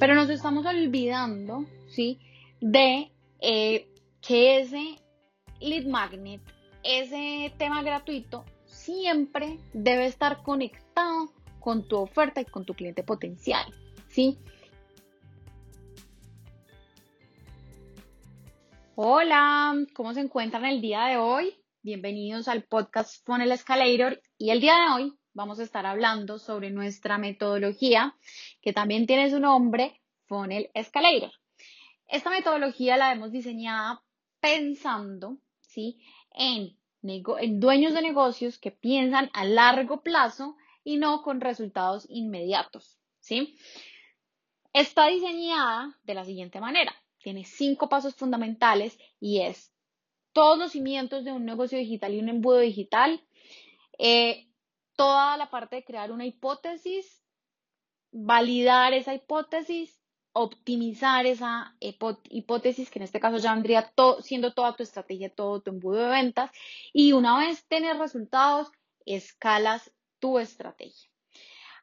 Pero nos estamos olvidando, ¿sí? De eh, que ese lead magnet, ese tema gratuito, siempre debe estar conectado con tu oferta y con tu cliente potencial, ¿sí? Hola, ¿cómo se encuentran el día de hoy? Bienvenidos al podcast Funnel Escalator y el día de hoy vamos a estar hablando sobre nuestra metodología que también tiene su nombre, Funnel Escalator. Esta metodología la hemos diseñada pensando ¿sí? en, en dueños de negocios que piensan a largo plazo y no con resultados inmediatos. ¿sí? Está diseñada de la siguiente manera. Tiene cinco pasos fundamentales y es todos los cimientos de un negocio digital y un embudo digital, eh, toda la parte de crear una hipótesis, validar esa hipótesis, optimizar esa hipótesis, que en este caso ya vendría siendo toda tu estrategia, todo tu embudo de ventas, y una vez tener resultados, escalas tu estrategia.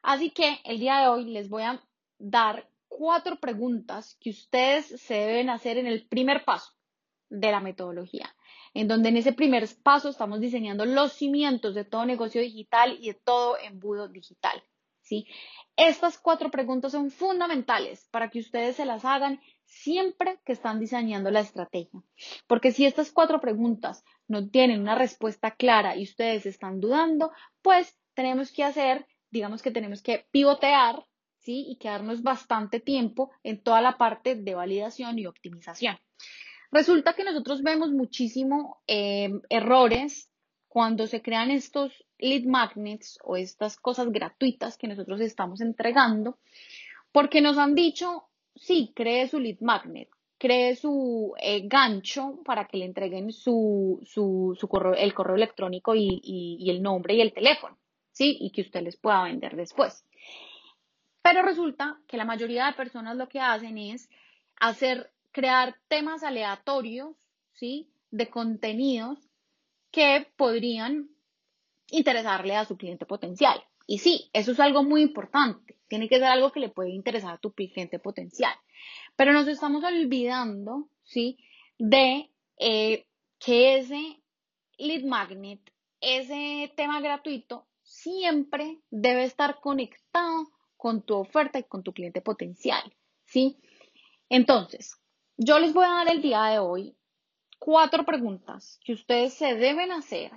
Así que el día de hoy les voy a dar cuatro preguntas que ustedes se deben hacer en el primer paso de la metodología en donde en ese primer paso estamos diseñando los cimientos de todo negocio digital y de todo embudo digital. ¿sí? Estas cuatro preguntas son fundamentales para que ustedes se las hagan siempre que están diseñando la estrategia. Porque si estas cuatro preguntas no tienen una respuesta clara y ustedes están dudando, pues tenemos que hacer, digamos que tenemos que pivotear, ¿sí? Y quedarnos bastante tiempo en toda la parte de validación y optimización. Resulta que nosotros vemos muchísimo em, errores cuando se crean estos lead magnets o estas cosas gratuitas que nosotros estamos entregando, porque nos han dicho, sí, cree su lead magnet, cree su eh, gancho para que le entreguen su, su, correo, el correo electrónico y, y el nombre y el teléfono, ¿sí? Y que usted les pueda vender después. Pero resulta que la mayoría de personas lo que hacen es hacer crear temas aleatorios, ¿sí? De contenidos que podrían interesarle a su cliente potencial. Y sí, eso es algo muy importante. Tiene que ser algo que le puede interesar a tu cliente potencial. Pero nos estamos olvidando, ¿sí? De eh, que ese lead magnet, ese tema gratuito, siempre debe estar conectado con tu oferta y con tu cliente potencial, ¿sí? Entonces, yo les voy a dar el día de hoy cuatro preguntas que ustedes se deben hacer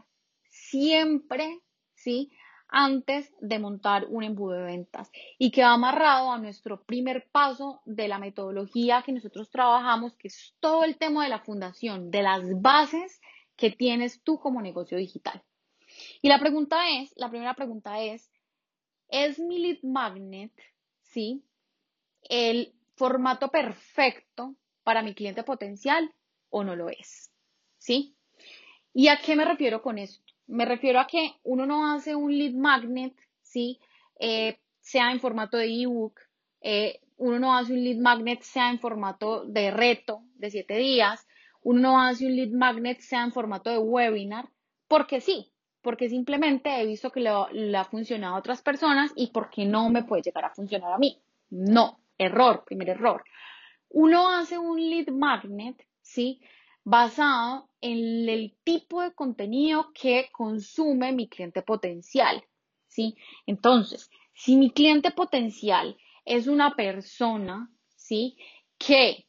siempre, ¿sí? Antes de montar un embudo de ventas y que va amarrado a nuestro primer paso de la metodología que nosotros trabajamos, que es todo el tema de la fundación, de las bases que tienes tú como negocio digital. Y la pregunta es, la primera pregunta es, ¿es mi lead magnet, sí, el formato perfecto para mi cliente potencial o no lo es. ¿Sí? ¿Y a qué me refiero con esto? Me refiero a que uno no hace un lead magnet, ¿sí? Eh, sea en formato de ebook, eh, uno no hace un lead magnet, sea en formato de reto de siete días, uno no hace un lead magnet, sea en formato de webinar, porque sí, porque simplemente he visto que le ha funcionado a otras personas y porque no me puede llegar a funcionar a mí. No, error, primer error uno hace un lead magnet, ¿sí? Basado en el tipo de contenido que consume mi cliente potencial, ¿sí? Entonces, si mi cliente potencial es una persona, ¿sí? Que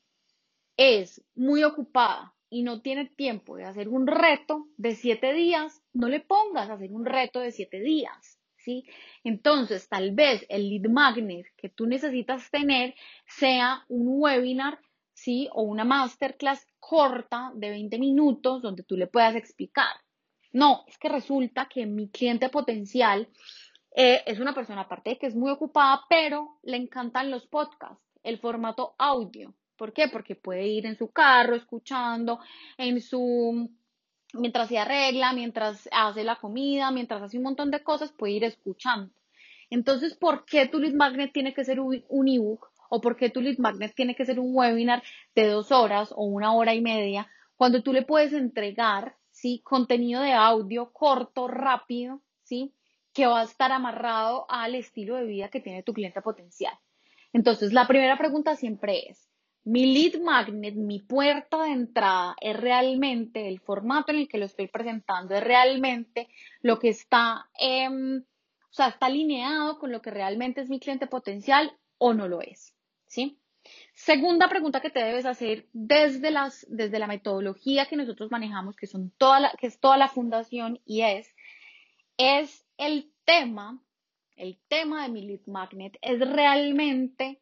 es muy ocupada y no tiene tiempo de hacer un reto de siete días, no le pongas a hacer un reto de siete días, ¿sí? Entonces, tal vez el lead magnet que tú necesitas tener sea un webinar, ¿sí? O una masterclass corta de 20 minutos donde tú le puedas explicar. No, es que resulta que mi cliente potencial eh, es una persona, aparte de que es muy ocupada, pero le encantan los podcasts, el formato audio. ¿Por qué? Porque puede ir en su carro escuchando, en su mientras se arregla, mientras hace la comida, mientras hace un montón de cosas, puede ir escuchando. Entonces, ¿por qué tu lead magnet tiene que ser un ebook? ¿O por qué tu lead magnet tiene que ser un webinar de dos horas o una hora y media? Cuando tú le puedes entregar, ¿sí? Contenido de audio corto, rápido, ¿sí? Que va a estar amarrado al estilo de vida que tiene tu cliente potencial. Entonces, la primera pregunta siempre es, mi lead magnet, mi puerta de entrada, es realmente el formato en el que lo estoy presentando, es realmente lo que está, em, o sea, está alineado con lo que realmente es mi cliente potencial o no lo es, ¿sí? Segunda pregunta que te debes hacer desde, las, desde la metodología que nosotros manejamos, que, son toda la, que es toda la fundación, y es, es el tema, el tema de mi lead magnet, es realmente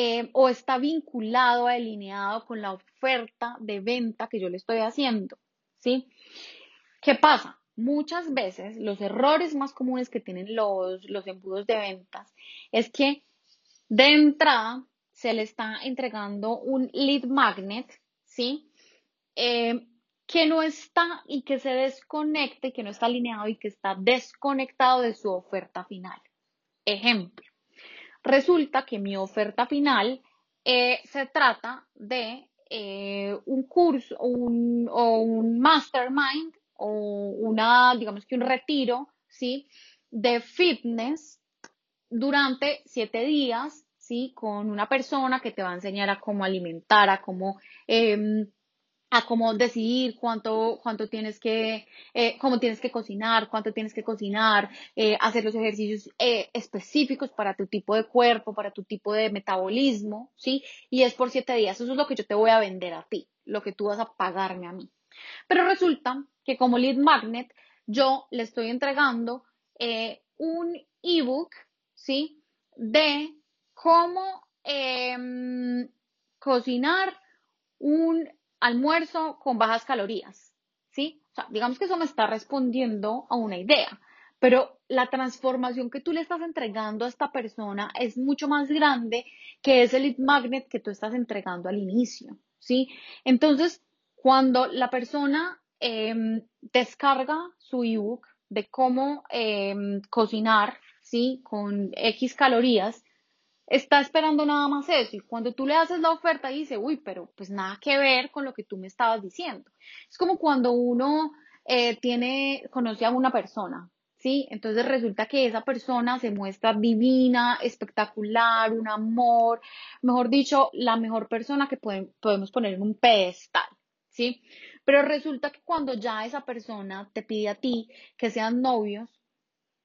eh, o está vinculado, alineado con la oferta de venta que yo le estoy haciendo, ¿sí? ¿Qué pasa? Muchas veces los errores más comunes que tienen los, los embudos de ventas es que de entrada se le está entregando un lead magnet, ¿sí? Eh, que no está y que se desconecte, que no está alineado y que está desconectado de su oferta final. Ejemplo, Resulta que mi oferta final eh, se trata de eh, un curso un, o un mastermind o una, digamos que un retiro, ¿sí? De fitness durante siete días, ¿sí? Con una persona que te va a enseñar a cómo alimentar, a cómo em, a cómo decidir cuánto, cuánto tienes que, eh, cómo tienes que cocinar, cuánto tienes que cocinar, eh, hacer los ejercicios eh, específicos para tu tipo de cuerpo, para tu tipo de metabolismo, ¿sí? Y es por siete días. Eso es lo que yo te voy a vender a ti, lo que tú vas a pagarme a mí. Pero resulta que como lead magnet, yo le estoy entregando un ebook, ¿sí? De cómo em, cocinar un almuerzo con bajas calorías, ¿sí? O sea, digamos que eso me está respondiendo a una idea, pero la transformación que tú le estás entregando a esta persona es mucho más grande que ese lead magnet que tú estás entregando al inicio, ¿sí? Entonces, cuando la persona em, descarga su ebook de cómo em, cocinar, ¿sí? Con X calorías, está esperando nada más eso. Y cuando tú le haces la oferta dice, uy, pero pues nada que ver con lo que tú me estabas diciendo. Es como cuando uno eh, tiene, conoce a una persona, ¿sí? Entonces resulta que esa persona se muestra divina, espectacular, un amor, mejor dicho, la mejor persona que podemos poner en un pedestal, ¿sí? Pero resulta que cuando ya esa persona te pide a ti que sean novios,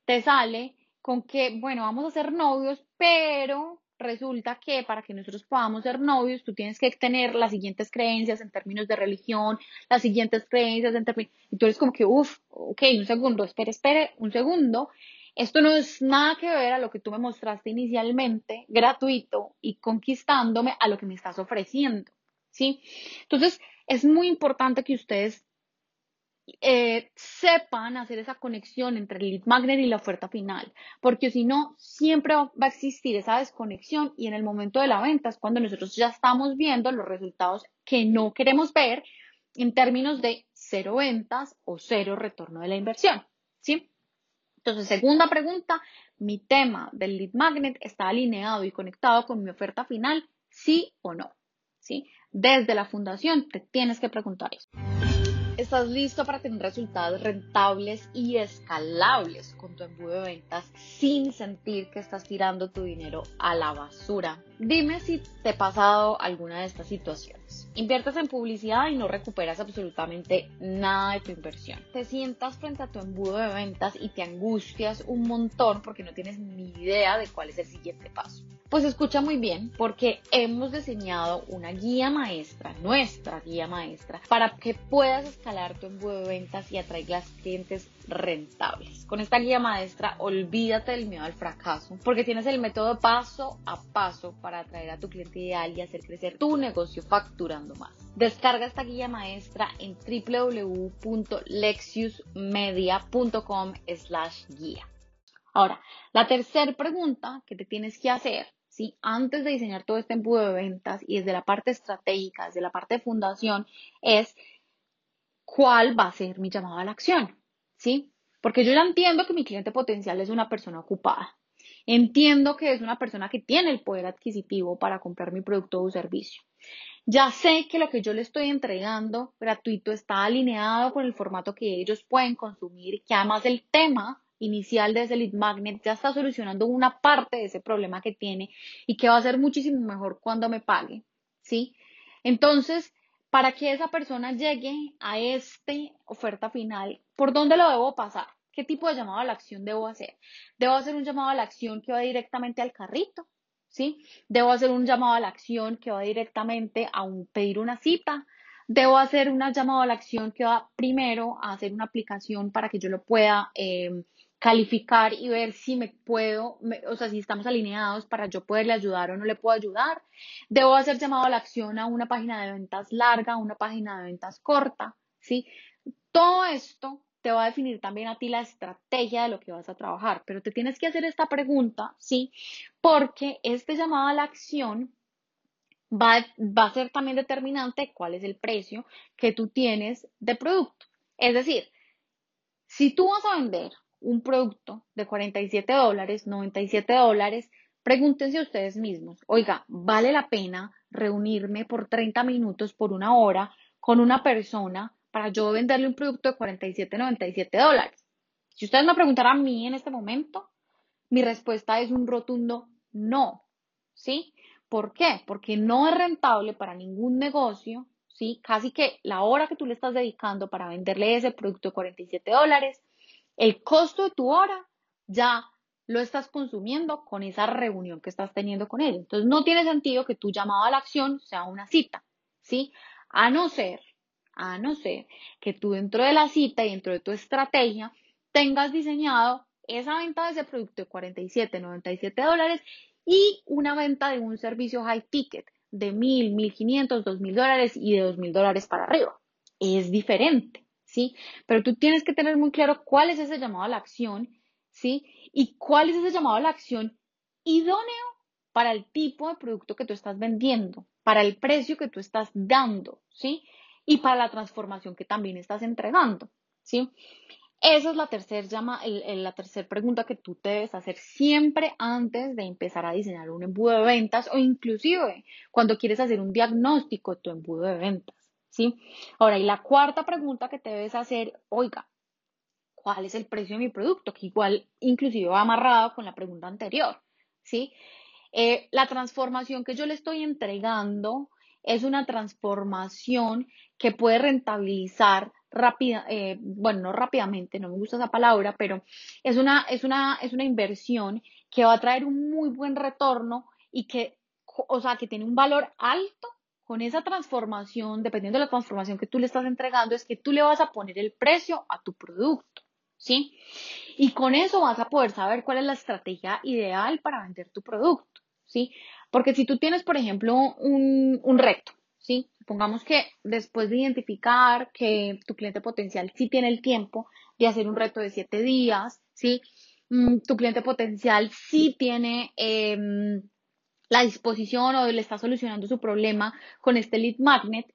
te sale con que, bueno, vamos a ser novios, pero resulta que para que nosotros podamos ser novios, tú tienes que tener las siguientes creencias en términos de religión, las siguientes creencias en términos... Y tú eres como que, uff, ok, un segundo, espere, espere, un segundo. Esto no es nada que ver a lo que tú me mostraste inicialmente, gratuito y conquistándome a lo que me estás ofreciendo, ¿sí? Entonces, es muy importante que ustedes eh, sepan hacer esa conexión entre el lead magnet y la oferta final, porque si no, siempre va a existir esa desconexión y en el momento de la venta es cuando nosotros ya estamos viendo los resultados que no queremos ver en términos de cero ventas o cero retorno de la inversión, ¿sí? Entonces, segunda pregunta, mi tema del lead magnet está alineado y conectado con mi oferta final, sí o no, ¿sí? Desde la fundación te tienes que preguntar eso. ¿Estás listo para tener resultados rentables y escalables con tu embudo de ventas sin sentir que estás tirando tu dinero a la basura? Dime si te ha pasado alguna de estas situaciones. Inviertes en publicidad y no recuperas absolutamente nada de tu inversión. Te sientas frente a tu embudo de ventas y te angustias un montón porque no tienes ni idea de cuál es el siguiente paso. Pues escucha muy bien porque hemos diseñado una guía maestra, nuestra guía maestra, para que puedas escalar tu embudo de ventas y atraigas clientes rentables. Con esta guía maestra, olvídate del miedo al fracaso porque tienes el método paso a paso para atraer a tu cliente ideal y hacer crecer tu negocio facturando más. Descarga esta guía maestra en www.lexiusmedia.com slash guía. Ahora, la tercera pregunta que te tienes que hacer ¿sí? Antes de diseñar todo este embudo de ventas y desde la parte estratégica, desde la parte de fundación, es cuál va a ser mi llamada a la acción, ¿sí? Porque yo ya entiendo que mi cliente potencial es una persona ocupada. Entiendo que es una persona que tiene el poder adquisitivo para comprar mi producto o servicio. Ya sé que lo que yo le estoy entregando gratuito está alineado con el formato que ellos pueden consumir, que además el tema inicial de ese lead magnet ya está solucionando una parte de ese problema que tiene y que va a ser muchísimo mejor cuando me pague, ¿sí? Entonces, para que esa persona llegue a esta oferta final, ¿por dónde lo debo pasar? ¿Qué tipo de llamado a la acción debo hacer? Debo hacer un llamado a la acción que va directamente al carrito, ¿sí? Debo hacer un llamado a la acción que va directamente a un, pedir una cita. Debo hacer un llamado a la acción que va primero a hacer una aplicación para que yo lo pueda eh, calificar y ver si me puedo, o sea, si estamos alineados para yo poderle ayudar o no le puedo ayudar. Debo hacer llamado a la acción a una página de ventas larga, a una página de ventas corta, ¿sí? Todo esto te va a definir también a ti la estrategia de lo que vas a trabajar, pero te tienes que hacer esta pregunta, ¿sí? Porque este llamado a la acción va, va a ser también determinante cuál es el precio que tú tienes de producto. Es decir, si tú vas a vender un producto de 47 dólares, 97 dólares, pregúntense ustedes mismos, oiga, ¿vale la pena reunirme por 30 minutos, por una hora, con una persona para yo venderle un producto de 47, 97 dólares? Si ustedes me preguntaran a mí en este momento, mi respuesta es un rotundo no, ¿sí? ¿Por qué? Porque no es rentable para ningún negocio, ¿sí? Casi que la hora que tú le estás dedicando para venderle ese producto de 47 dólares el costo de tu hora ya lo estás consumiendo con esa reunión que estás teniendo con él. Entonces no tiene sentido que tu llamado a la acción sea una cita, ¿sí? A no ser, a no ser que tú dentro de la cita y dentro de tu estrategia tengas diseñado esa venta de ese producto de 47, 97 dólares y una venta de un servicio high ticket de 1000, 1500, 2000 dólares y de 2000 dólares para arriba. Es diferente. ¿Sí? Pero tú tienes que tener muy claro cuál es ese llamado a la acción, ¿sí? Y cuál es ese llamado a la acción idóneo para el tipo de producto que tú estás vendiendo, para el precio que tú estás dando, ¿sí? Y para la transformación que también estás entregando, ¿sí? Esa es la tercera llama, la tercera pregunta que tú debes hacer siempre antes de empezar a diseñar un embudo de ventas o inclusive cuando quieres hacer un diagnóstico de tu embudo de ventas. ¿Sí? Ahora, y la cuarta pregunta que te debes hacer, oiga, ¿cuál es el precio de mi producto? Que igual inclusive va amarrado con la pregunta anterior, ¿sí? Eh, la transformación que yo le estoy entregando es una transformación que puede rentabilizar rápida, eh, bueno, no rápidamente, no me gusta esa palabra, pero es una, es una, es una inversión que va a traer un muy buen retorno y que, o sea, que tiene un valor alto con esa transformación, dependiendo de la transformación que tú le estás entregando, es que tú le vas a poner el precio a tu producto, ¿sí? Y con eso vas a poder saber cuál es la estrategia ideal para vender tu producto, ¿sí? Porque si tú tienes, por ejemplo, un, un reto, ¿sí? Supongamos que después de identificar que tu cliente potencial sí tiene el tiempo de hacer un reto de siete días, ¿sí? Mm, tu cliente potencial sí tiene... Eh, la disposición o le está solucionando su problema con este lead magnet,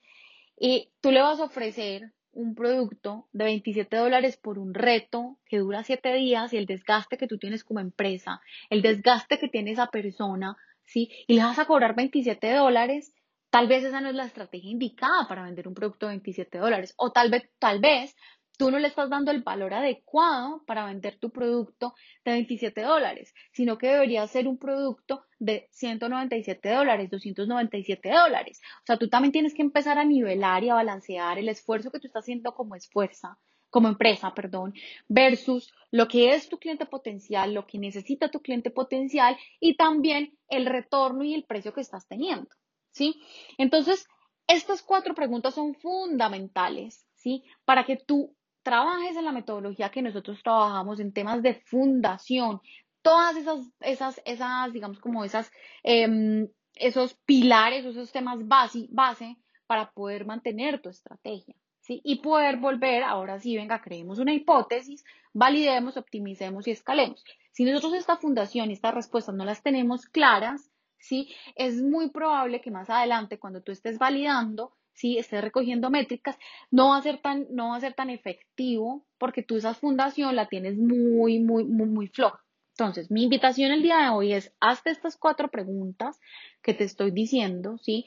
y tú le vas a ofrecer un producto de 27 dólares por un reto que dura 7 días y el desgaste que tú tienes como empresa, el desgaste que tiene esa persona, ¿sí? Y le vas a cobrar 27 dólares, tal vez esa no es la estrategia indicada para vender un producto de 27 dólares o tal vez, tal vez tú no le estás dando el valor adecuado para vender tu producto de 27 dólares, sino que debería ser un producto de 197 dólares, 297 dólares. O sea, tú también tienes que empezar a nivelar y a balancear el esfuerzo que tú estás haciendo como esfuerza, como empresa, perdón, versus lo que es tu cliente potencial, lo que necesita tu cliente potencial y también el retorno y el precio que estás teniendo, ¿sí? Entonces, estas cuatro preguntas son fundamentales, ¿sí? Para que tú trabajes en la metodología que nosotros trabajamos en temas de fundación, todas esas, esas, esas digamos como esas, em, esos pilares, esos temas base, base para poder mantener tu estrategia. ¿sí? Y poder volver, ahora sí, venga, creemos una hipótesis, validemos, optimicemos y escalemos. Si nosotros esta fundación y estas respuestas no las tenemos claras, ¿sí? Es muy probable que más adelante, cuando tú estés validando, ¿sí? estés recogiendo métricas, no va a ser tan, no va a ser tan efectivo porque tú esa fundación la tienes muy, muy, muy, muy floja. Entonces, mi invitación el día de hoy es, hazte estas cuatro preguntas que te estoy diciendo, ¿sí?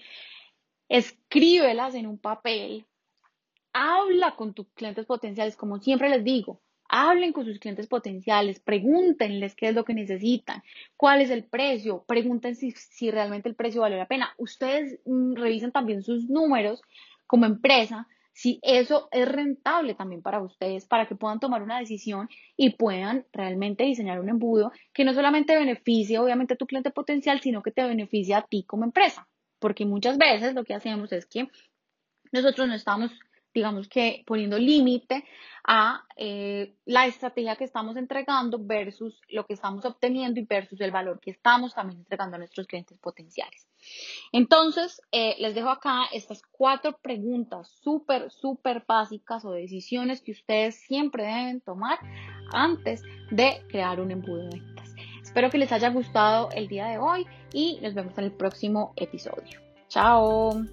Escríbelas en un papel, habla con tus clientes potenciales, como siempre les digo, Hablen con sus clientes potenciales, pregúntenles qué es lo que necesitan, cuál es el precio, pregunten si, si realmente el precio vale la pena. Ustedes mm, revisen también sus números como empresa, si eso es rentable también para ustedes, para que puedan tomar una decisión y puedan realmente diseñar un embudo que no solamente beneficie obviamente a tu cliente potencial, sino que te beneficie a ti como empresa. Porque muchas veces lo que hacemos es que nosotros no estamos digamos que poniendo límite a eh, la estrategia que estamos entregando versus lo que estamos obteniendo y versus el valor que estamos también entregando a nuestros clientes potenciales. Entonces, eh, les dejo acá estas cuatro preguntas súper, súper básicas o decisiones que ustedes siempre deben tomar antes de crear un embudo de ventas. Espero que les haya gustado el día de hoy y nos vemos en el próximo episodio. Chao.